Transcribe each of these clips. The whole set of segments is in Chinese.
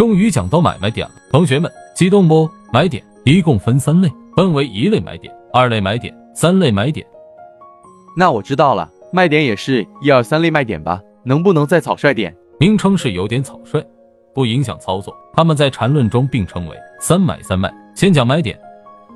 终于讲到买卖点了，同学们激动不？买点一共分三类，分为一类买点、二类买点、三类买点。那我知道了，卖点也是一二三类卖点吧？能不能再草率点？名称是有点草率，不影响操作。他们在缠论中并称为三买三卖。先讲买点，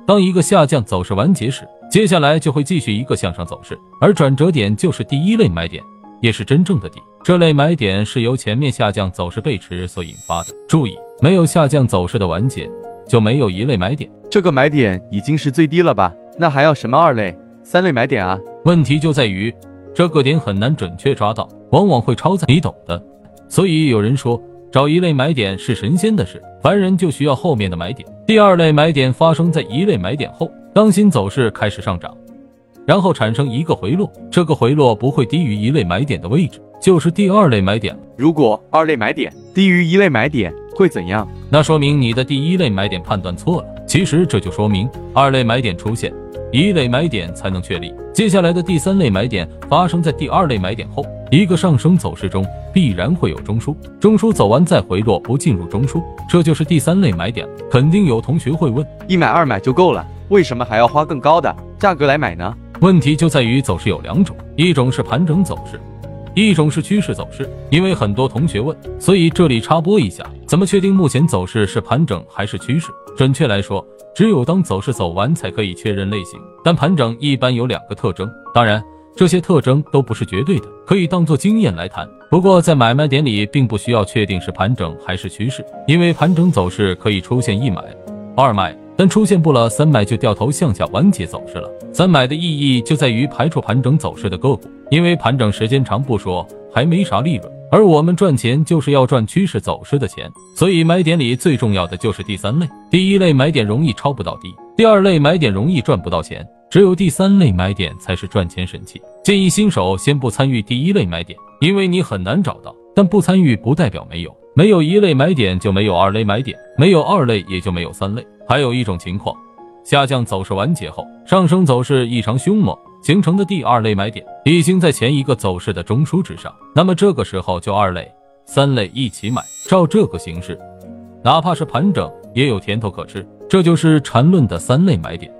当一个下降走势完结时，接下来就会继续一个向上走势，而转折点就是第一类买点。也是真正的底，这类买点是由前面下降走势背驰所引发的。注意，没有下降走势的完结，就没有一类买点。这个买点已经是最低了吧？那还要什么二类、三类买点啊？问题就在于这个点很难准确抓到，往往会超载，你懂的。所以有人说，找一类买点是神仙的事，凡人就需要后面的买点。第二类买点发生在一类买点后，当新走势开始上涨。然后产生一个回落，这个回落不会低于一类买点的位置，就是第二类买点了。如果二类买点低于一类买点会怎样？那说明你的第一类买点判断错了。其实这就说明二类买点出现，一类买点才能确立。接下来的第三类买点发生在第二类买点后，一个上升走势中必然会有中枢，中枢走完再回落，不进入中枢，这就是第三类买点了。肯定有同学会问：一买二买就够了，为什么还要花更高的价格来买呢？问题就在于走势有两种，一种是盘整走势，一种是趋势走势。因为很多同学问，所以这里插播一下，怎么确定目前走势是盘整还是趋势？准确来说，只有当走势走完才可以确认类型。但盘整一般有两个特征，当然这些特征都不是绝对的，可以当做经验来谈。不过在买卖点里，并不需要确定是盘整还是趋势，因为盘整走势可以出现一买、二卖。但出现不了三买就掉头向下完结走势了。三买的意义就在于排除盘整走势的个股，因为盘整时间长不说，还没啥利润。而我们赚钱就是要赚趋势走势的钱，所以买点里最重要的就是第三类。第一类买点容易抄不到底，第二类买点容易赚不到钱，只有第三类买点才是赚钱神器。建议新手先不参与第一类买点，因为你很难找到。但不参与不代表没有，没有一类买点就没有二类买点，没有二类也就没有三类。还有一种情况，下降走势完结后，上升走势异常凶猛，形成的第二类买点已经在前一个走势的中枢之上，那么这个时候就二类、三类一起买。照这个形式，哪怕是盘整也有甜头可吃，这就是缠论的三类买点。